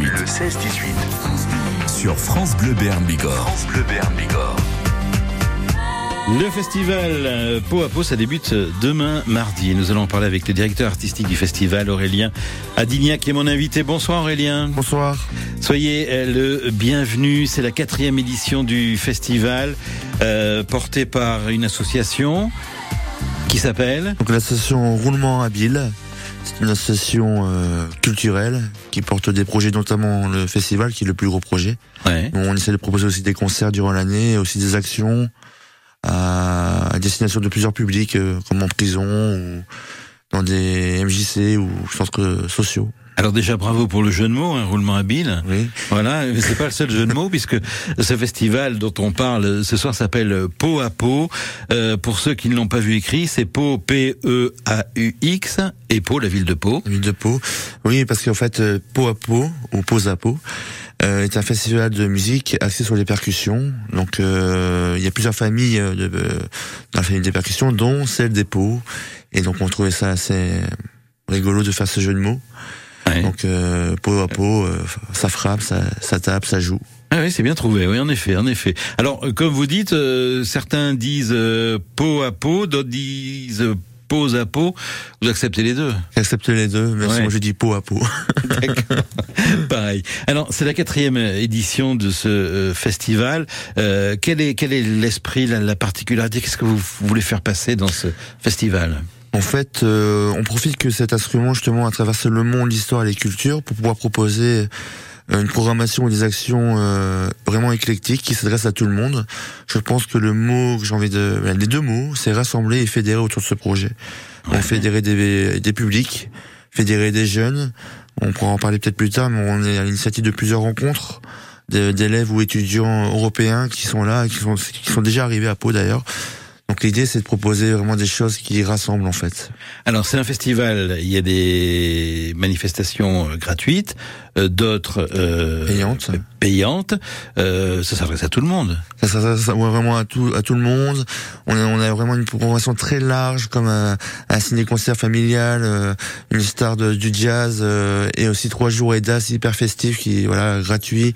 Le 16-18. Sur France Bleu Béarn Bigorre. France Bleu Bigorre. Le festival euh, Peau à Peau, ça débute demain mardi. Nous allons en parler avec le directeur artistique du festival, Aurélien Adignac, qui est mon invité. Bonsoir Aurélien. Bonsoir. Soyez euh, le bienvenu. C'est la quatrième édition du festival, euh, porté par une association qui s'appelle Donc l'association Roulement Habile. C'est une association euh, culturelle qui porte des projets, notamment le festival, qui est le plus gros projet. Ouais. On essaie de proposer aussi des concerts durant l'année, aussi des actions à, à destination de plusieurs publics, euh, comme en prison ou dans des MJC ou centres sociaux. Alors déjà bravo pour le jeu de mots, un roulement habile. Oui. Voilà, mais c'est pas le seul jeu de mots puisque ce festival dont on parle ce soir s'appelle Peau à Peau. Euh, pour ceux qui ne l'ont pas vu écrit, c'est Pau P E A U X et Pau la ville de Pau. La ville de Pau. Oui, parce qu'en fait, euh, Pau à Pau, ou Pause à Pau, euh, est un festival de musique axé sur les percussions. Donc, euh, il y a plusieurs familles euh, de, euh, dans la famille des percussions, dont celle des Pau. Et donc, on trouvait ça assez rigolo de faire ce jeu de mots. Ouais. Donc, euh, Pau à Pau, euh, ça frappe, ça, ça tape, ça joue. Ah oui, c'est bien trouvé. Oui, en effet, en effet. Alors, euh, comme vous dites, euh, certains disent peau à peau, d'autres disent pose à peau. Vous acceptez les deux? J'accepte les deux, même si Ouais. moi je dis Pau à. D'accord. Pareil. Alors, c'est la quatrième édition de ce festival. Quel est quel est l'esprit, la, la particularité? Qu'est-ce que vous voulez faire passer dans ce festival? En fait, euh, on profite que cet instrument justement a traversé le monde, l'histoire et les cultures pour pouvoir proposer euh, une programmation et des actions euh, vraiment éclectiques qui s'adressent à tout le monde. Je pense que le mot que j'ai envie de, ben, les deux mots, c'est rassembler et fédérer autour de ce projet. On fédérer des, des publics, fédérer des jeunes. On pourra en parler peut-être plus tard, mais on est à l'initiative de plusieurs rencontres d'élèves ou étudiants européens qui sont là, qui sont, qui sont déjà arrivés à Pau d'ailleurs. Donc l'idée, c'est de proposer vraiment des choses qui rassemblent en fait. Alors, c'est un festival. Il y a des manifestations euh, gratuites, euh, d'autres euh, Payantes. payantes. Euh, ça s'adresse à tout le monde. Ça, ouais, vraiment à tout, à tout le monde. On a, on a vraiment une programmation très large, comme un, un ciné-concert familial, euh, une star de- du jazz, euh, et aussi trois jours EDAS hyper festifs qui, voilà, gratuit.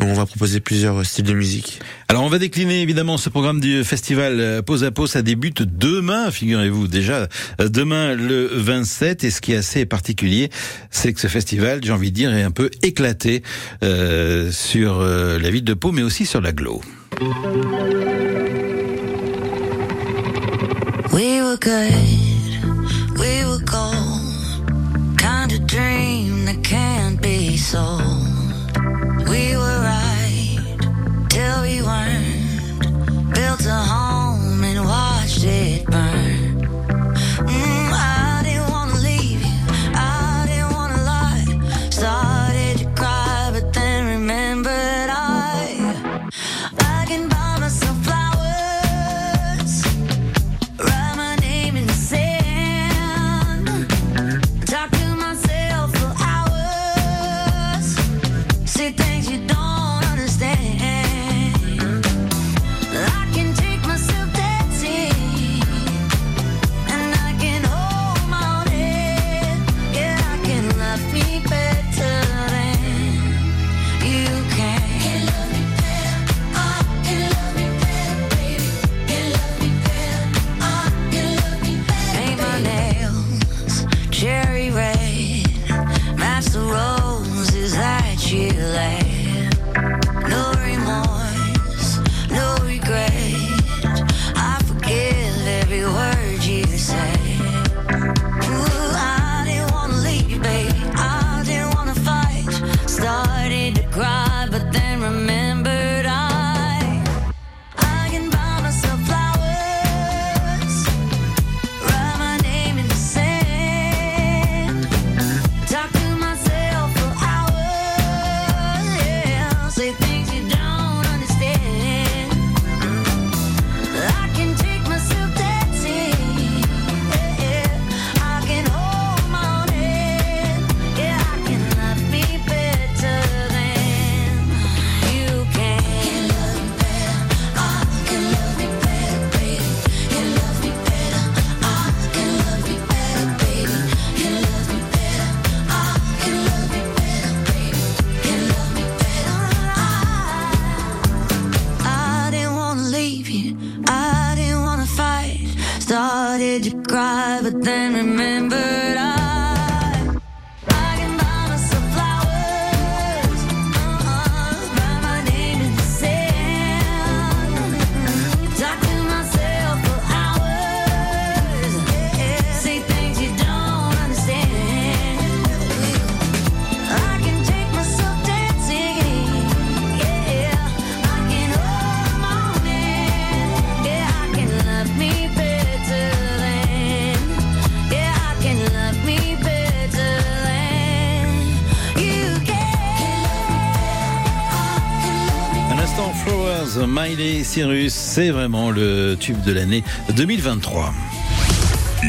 On va proposer plusieurs styles de musique. Alors on va décliner évidemment ce programme du festival euh, Pause à Pause. Ça débute demain, figurez-vous déjà euh, demain le 27. Et ce qui est assez particulier, c'est que ce festival, j'ai envie de dire, est un peu éclaté euh, sur euh, la ville de Pau, mais aussi sur l'agglo. We were good, Miley Cyrus, c'est vraiment le tube de l'année 2023.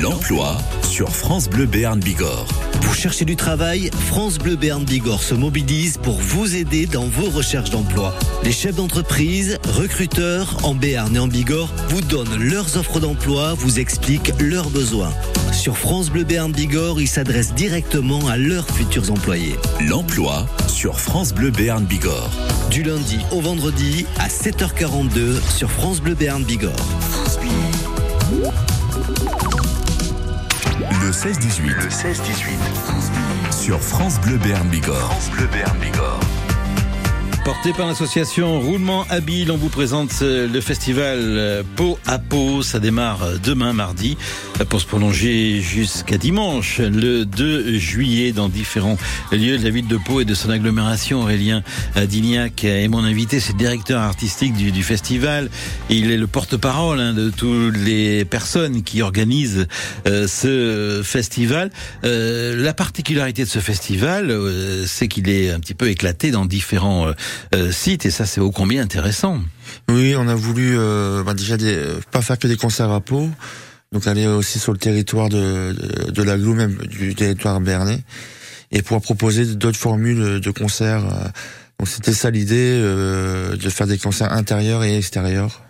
L'emploi sur France Bleu Béarn Bigorre. Vous cherchez du travail France Bleu Béarn Bigorre se mobilise pour vous aider dans vos recherches d'emploi. Les chefs d'entreprise, recruteurs en Béarn et en Bigorre vous donnent leurs offres d'emploi, vous expliquent leurs besoins. Sur France Bleu Béarn Bigorre, ils s'adressent directement à leurs futurs employés. L'emploi sur France Bleu Béarn Bigorre. Du lundi au vendredi à 7h42 sur France Bleu Béarn Bigorre. 16-18. Le 16-18. Sur France Bleu Béarn Bigorre. France Bleu Bigorre. Porté par l'association Roulement Habile, on vous présente euh, le festival euh, Peau à Peau. Ça démarre euh, demain mardi pour se prolonger jusqu'à dimanche, le 2 juillet, dans différents lieux de la ville de Pau et de son agglomération. Aurélien Dignac est mon invité, c'est le directeur artistique du, du festival. Il est le porte-parole hein, de toutes les personnes qui organisent euh, ce festival. Euh, la particularité de ce festival, euh, c'est qu'il est un petit peu éclaté dans différents euh, euh, sites et ça c'est ô combien intéressant. Oui, on a voulu euh, bah, déjà des, pas faire que des concerts à Pau, donc aller aussi sur le territoire de, de, de même du territoire bernais, et pouvoir proposer d'autres formules de concerts. euh. Donc c'était ça l'idée, euh, de faire des concerts intérieurs et extérieurs.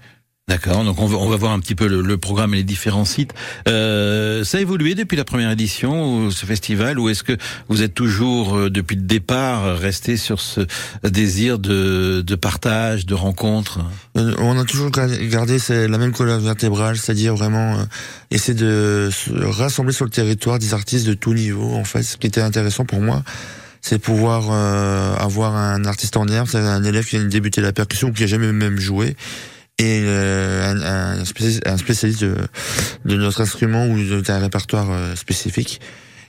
D'accord, donc on va, on va voir un petit peu le, le programme et les différents sites. Euh, ça a évolué depuis la première édition, ce festival, ou est-ce que vous êtes toujours, euh, depuis le départ, resté sur ce désir de, de partage, de rencontre? Euh, On a toujours gar- gardé la même colonne vertébrale, c'est-à-dire vraiment euh, essayer de se rassembler sur le territoire des artistes de tout niveau. En fait, ce qui était intéressant pour moi, c'est pouvoir euh, avoir un artiste en herbe, c'est un élève qui vient de débuter la percussion ou qui a jamais même joué, et euh, un, un spécialiste, de, de notre instrument ou d'un répertoire euh, spécifique.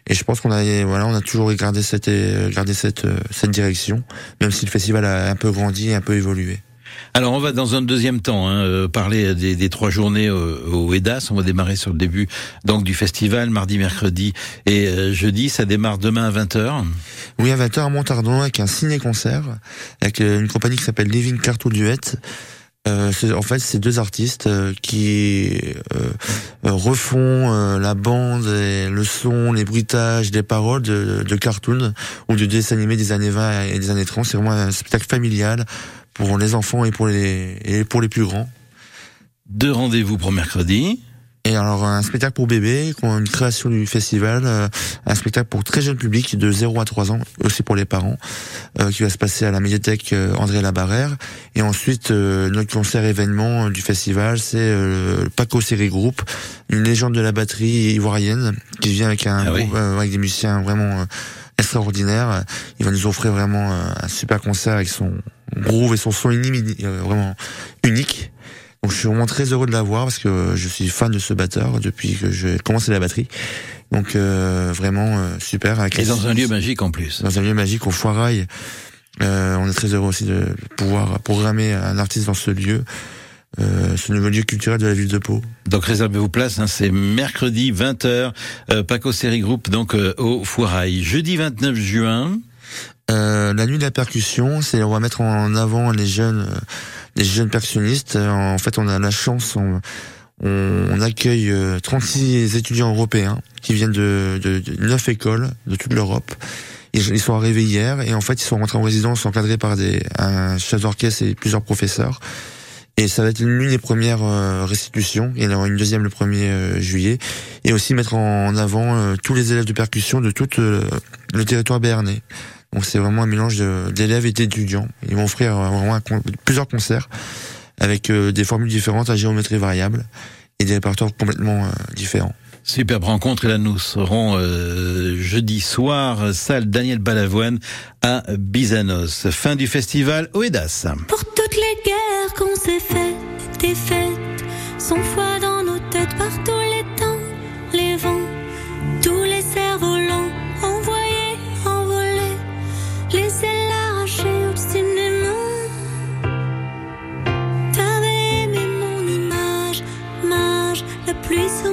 Et je pense qu'on a voilà, on a toujours gardé cette euh, gardé cette cette direction, même si le festival a un peu grandi, un peu évolué. Alors on va dans un deuxième temps hein, parler des, des trois journées au, au EDAS. On va démarrer sur le début donc du festival, mardi, mercredi et euh, jeudi. Ça démarre demain à 20h. Oui, à 20h à Montardon avec un ciné-concert avec une compagnie qui s'appelle Living Cartoon Duet. Euh, en fait, c'est deux artistes euh, qui euh, euh, refont euh, la bande, et le son, les bruitages, les paroles de, de cartoons ou de dessins animés des années 20 et des années 30. C'est vraiment un spectacle familial pour les enfants et pour les et pour les plus grands. Deux rendez-vous pour mercredi. Et alors un spectacle pour bébés, qu'on- une création du festival, euh, un spectacle pour très jeune public de 0 à 3 ans, aussi pour les parents, euh, qui va se passer à la médiathèque euh, André Labarrère. Et ensuite notre concert événement du festival, c'est le Paco Série Group, une légende de la batterie ivoirienne qui vient avec un Ah oui. groupe, avec des musiciens vraiment extraordinaires. Il va nous offrir vraiment un super concert avec son groove et son son inimi- euh, vraiment unique. Donc je suis vraiment très heureux de l'avoir parce que je suis fan de ce batteur depuis que j'ai commencé la batterie. Donc euh, vraiment euh, super. Avec Et dans un lieu magique en plus. dans un lieu magique au Foirail. Euh, on est très heureux aussi de pouvoir programmer un artiste dans ce lieu, euh, ce nouveau lieu culturel de la ville de Pau. Donc réservez vos places, hein, c'est mercredi 20h, euh, Paco Série Group, donc euh, au Foirail. Jeudi 29 juin, Euh, la nuit de la percussion, c'est on va mettre en avant les jeunes, euh, les jeunes percussionnistes. Euh, En fait, on a la chance, on, accueille euh, 36 étudiants européens qui viennent de, de, de 9 écoles de toute l'Europe. Ils, sont arrivés hier et en fait ils sont rentrés en résidence encadrés par des un chef d'orchestre et plusieurs professeurs. Et ça va être l'une des premières euh, restitutions. Il y en aura une deuxième le 1er euh, juillet. Et aussi mettre en avant euh, tous les élèves de percussion de tout euh, le territoire béarnais. Donc c'est vraiment un mélange d'élèves et d'étudiants. Ils vont offrir euh, vraiment un plusieurs concerts avec euh, des formules différentes à géométrie variable. et des répertoires complètement différents. Superbe rencontre et là nous serons jeudi soir salle Daniel Balavoine à Bizanos. Fin du festival Oedas. Pour toutes les guerres qu'on s'est faites, des fêtes, sans foi suis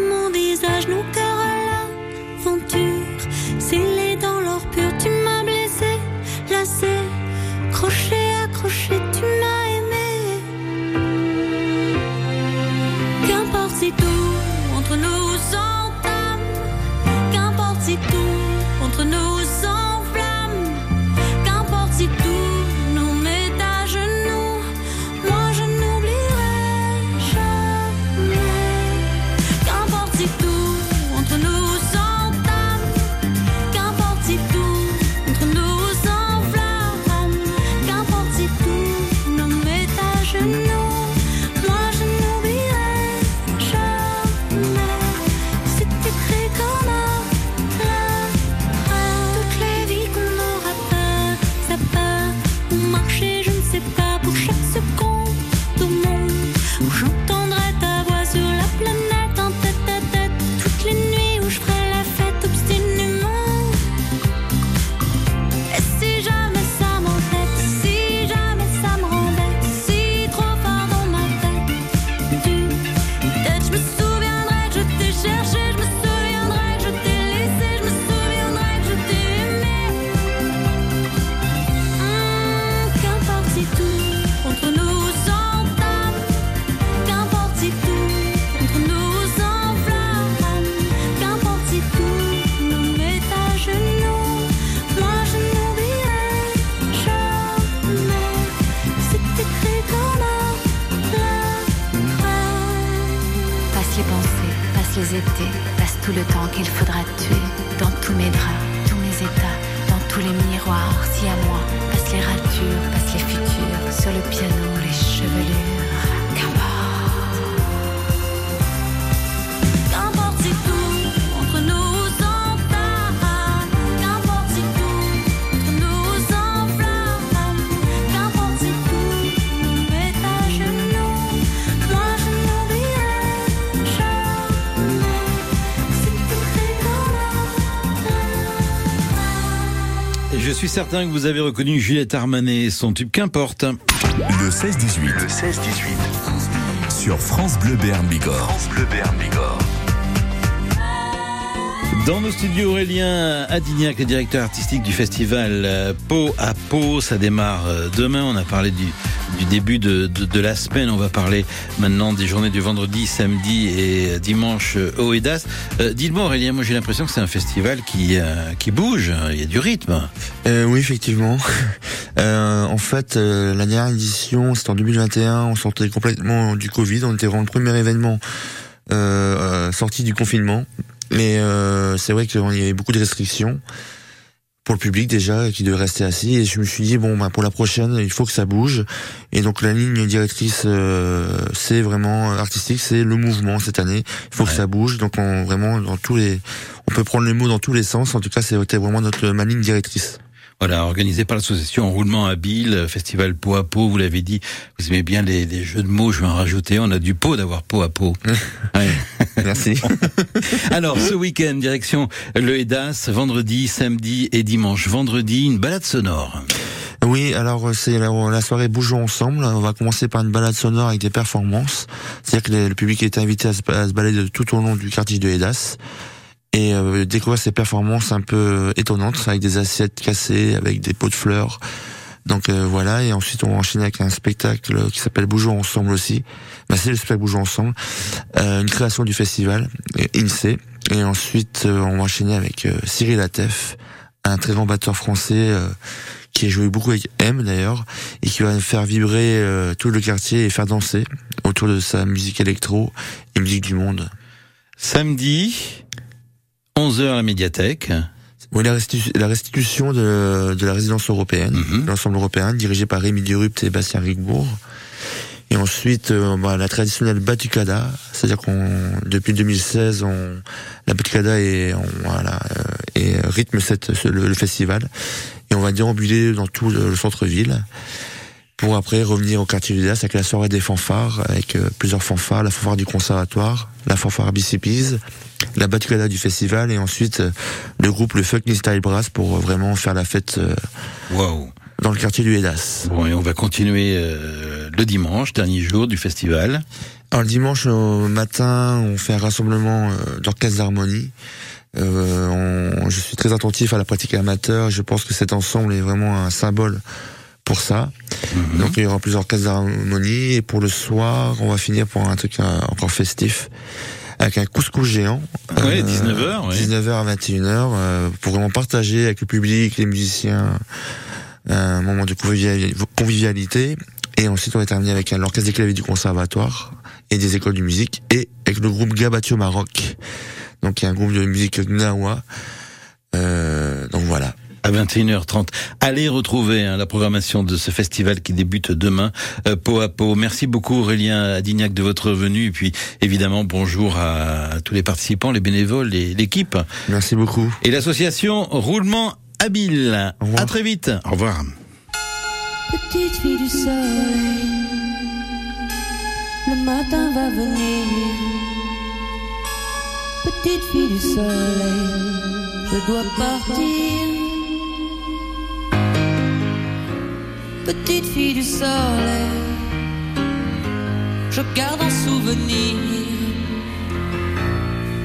certain que vous avez reconnu Juliette Armanet et son tube Qu'importe. Le 16-18. Le 16-18. Sur France Bleu Bern Bigorre. France Bleu Bern Bigorre. Dans nos studios, Aurélien Adignac, le directeur artistique du festival euh, Peau à Peau. Ça démarre euh, demain. On a parlé du, du début de, de, la semaine. On va parler maintenant des journées du vendredi, samedi et dimanche au EDAS. Euh, Dites-moi, Aurélien, moi j'ai l'impression que c'est un festival qui, qui bouge. Il y a du rythme. oui, effectivement. en fait, la dernière édition, c'était en 2021. On sortait complètement du Covid. On était vraiment le premier événement sorti du confinement. Mais euh, c'est vrai qu'il y avait beaucoup de restrictions pour le public déjà qui devait rester assis. Et je me suis dit bon bah pour la prochaine il faut que ça bouge. Et donc la ligne directrice euh, c'est vraiment artistique c'est le mouvement cette année. Il faut que ça bouge. Donc on vraiment dans tous les on peut prendre les mots dans tous les sens. En tout cas c'était vraiment notre ma ligne directrice voilà, organisé par l'association Enroulement Habile, festival peau à peau, vous l'avez dit, vous aimez bien les, les, jeux de mots, je vais en rajouter, on a du pot d'avoir peau à peau. Merci. Alors, ce week-end, direction le EDAS, vendredi, samedi et dimanche. Vendredi, une balade sonore. Oui, alors c'est la, soirée Bougeons ensemble. On va commencer par une balade sonore avec des performances. C'est-à-dire que le public est invité à se, balader tout au long du quartier de EDAS et euh, découvrir ces performances un peu étonnantes avec des assiettes cassées, avec des pots de fleurs. Donc euh, voilà, et ensuite on va enchaîner avec un spectacle qui s'appelle Bougeons ensemble aussi. Bah, c'est le spectacle Bougeons ensemble, euh, une création du festival INSEE. Et ensuite on va enchaîner avec Cyril Atef, un très grand batteur français qui a joué beaucoup avec M d'ailleurs et qui va faire vibrer tout le quartier et faire danser autour de sa musique électro et musique du monde. Samedi, 11h à la médiathèque. Oui, la, restitution de, la résidence européenne, mhm. l'ensemble européen, dirigé par Rémi Durupt et Bastien Rigbourg. Et ensuite, euh, bah, la traditionnelle batucada, c'est-à-dire qu'on depuis 2016, on, la batucada est, on, voilà, euh, et rythme cette, le, le, festival. Et on va déambuler dans tout le, le centre-ville pour après revenir au quartier du avec la soirée des fanfares, avec euh, plusieurs fanfares, la fanfare du conservatoire, la fanfare BCPs, la batucada du festival et ensuite euh, le groupe le Fucking Style Brass pour euh, vraiment faire la fête dans le quartier du Hédas. Bon, et on va continuer euh, le dimanche, dernier jour du festival. Alors le dimanche au matin, on fait un rassemblement euh, d'orchestre d'harmonie. Euh, je suis très attentif à la pratique amateur. Je pense que cet ensemble est vraiment un symbole pour ça. Mmh. Donc il y aura plusieurs orchestres d'harmonie et pour le soir, on va finir pour un truc encore festif avec un couscous géant. Oui, 19h. Oui. 19h à 21h euh, pour vraiment partager avec le public, les musiciens, un moment de convivialité. Et ensuite, on va terminer avec l'orchestre des claviers du conservatoire et des écoles de musique et avec le groupe Gabatio Maroc. Donc il y a un groupe de musique gnawa. Euh, donc voilà à 21h30. Allez retrouver hein, la programmation de ce festival qui débute demain, euh, peau à peau. Merci beaucoup Aurélien Adignac de votre venue et puis évidemment bonjour à tous les participants, les bénévoles et l'équipe. Merci beaucoup. Et l'association Roulement Habile. À très vite. Au revoir. Petite fille du soleil, le matin va venir. Petite fille du soleil, je dois partir. Petite fille du soleil, je garde en souvenir.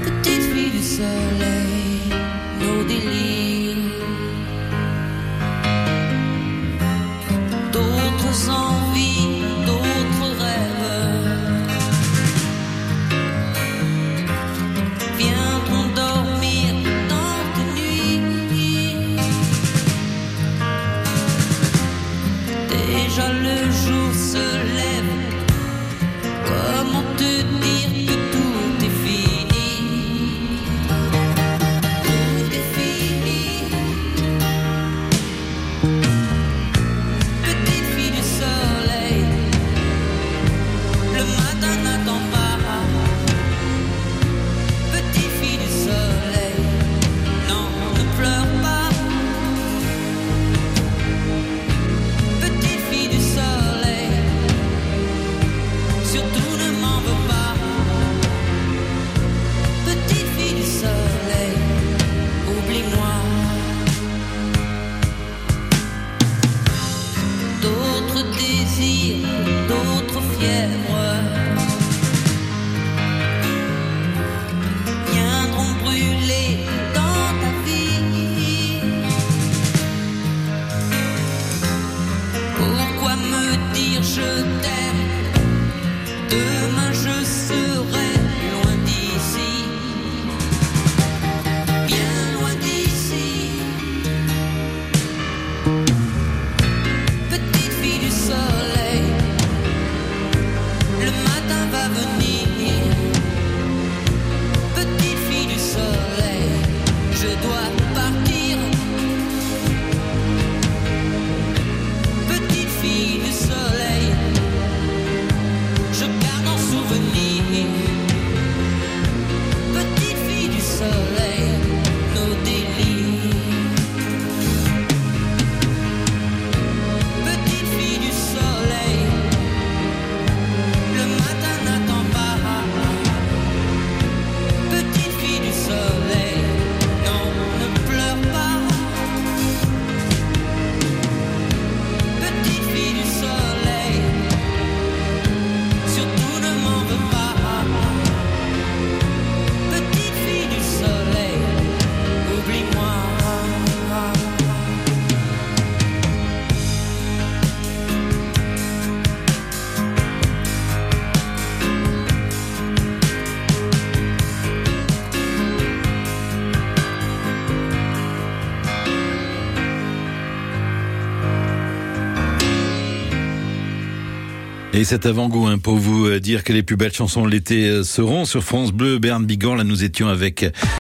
Petite fille du soleil, nos délires. Cet avant-goût hein, pour vous euh, dire que les plus belles chansons de l'été euh, seront sur France Bleu, Berne Bigorre. Là, nous étions avec